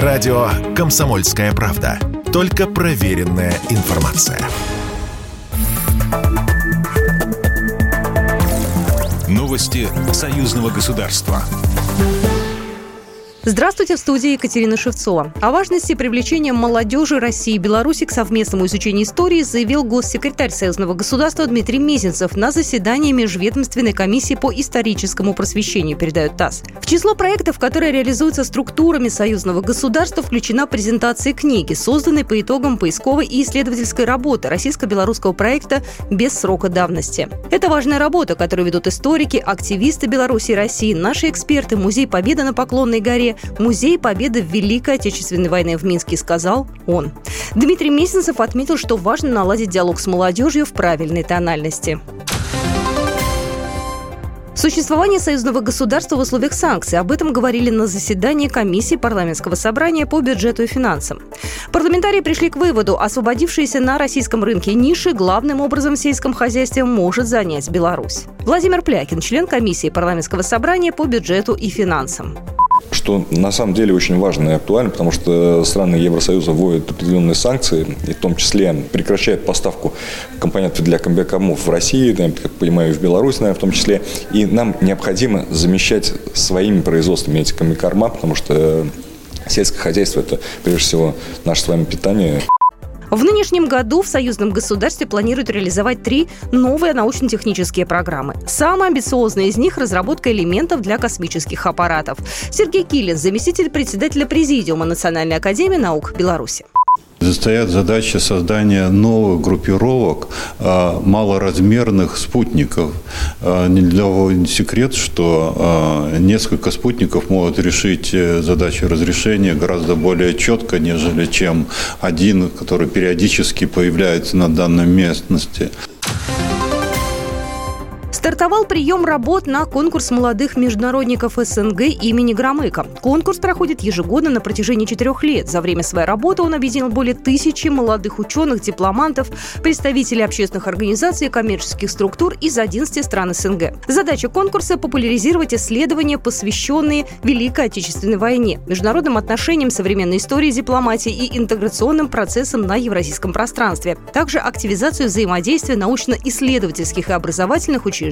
Радио «Комсомольская правда». Только проверенная информация. Новости союзного государства. Здравствуйте, в студии Екатерина Шевцова. О важности привлечения молодежи России и Беларуси к совместному изучению истории заявил госсекретарь Союзного государства Дмитрий Мезенцев на заседании Межведомственной комиссии по историческому просвещению, передает ТАСС. В число проектов, которые реализуются структурами Союзного государства, включена презентация книги, созданной по итогам поисковой и исследовательской работы российско-белорусского проекта «Без срока давности». Это важная работа, которую ведут историки, активисты Беларуси и России, наши эксперты, Музей Победы на Поклонной горе, Музей Победы в Великой Отечественной войне в Минске, сказал он. Дмитрий Месенцев отметил, что важно наладить диалог с молодежью в правильной тональности. Существование союзного государства в условиях санкций. Об этом говорили на заседании комиссии парламентского собрания по бюджету и финансам. Парламентарии пришли к выводу, освободившиеся на российском рынке ниши главным образом в сельском хозяйстве может занять Беларусь. Владимир Плякин, член комиссии парламентского собрания по бюджету и финансам что на самом деле очень важно и актуально, потому что страны Евросоюза вводят определенные санкции, и в том числе прекращают поставку компонентов для комбикормов в России, как понимаю, и в Беларуси, наверное, в том числе. И нам необходимо замещать своими производствами эти комбикорма, потому что сельское хозяйство – это, прежде всего, наше с вами питание. В нынешнем году в союзном государстве планируют реализовать три новые научно-технические программы. Самая амбициозная из них – разработка элементов для космических аппаратов. Сергей Килин, заместитель председателя Президиума Национальной академии наук Беларуси. Стоят задачи создания новых группировок а, малоразмерных спутников. А, не для секрет, что а, несколько спутников могут решить э, задачу разрешения гораздо более четко, нежели чем один, который периодически появляется на данной местности. Стартовал прием работ на конкурс молодых международников СНГ имени Громыка. Конкурс проходит ежегодно на протяжении четырех лет. За время своей работы он объединил более тысячи молодых ученых, дипломантов, представителей общественных организаций коммерческих структур из 11 стран СНГ. Задача конкурса – популяризировать исследования, посвященные Великой Отечественной войне, международным отношениям, современной истории, дипломатии и интеграционным процессам на евразийском пространстве. Также активизацию взаимодействия научно-исследовательских и образовательных учреждений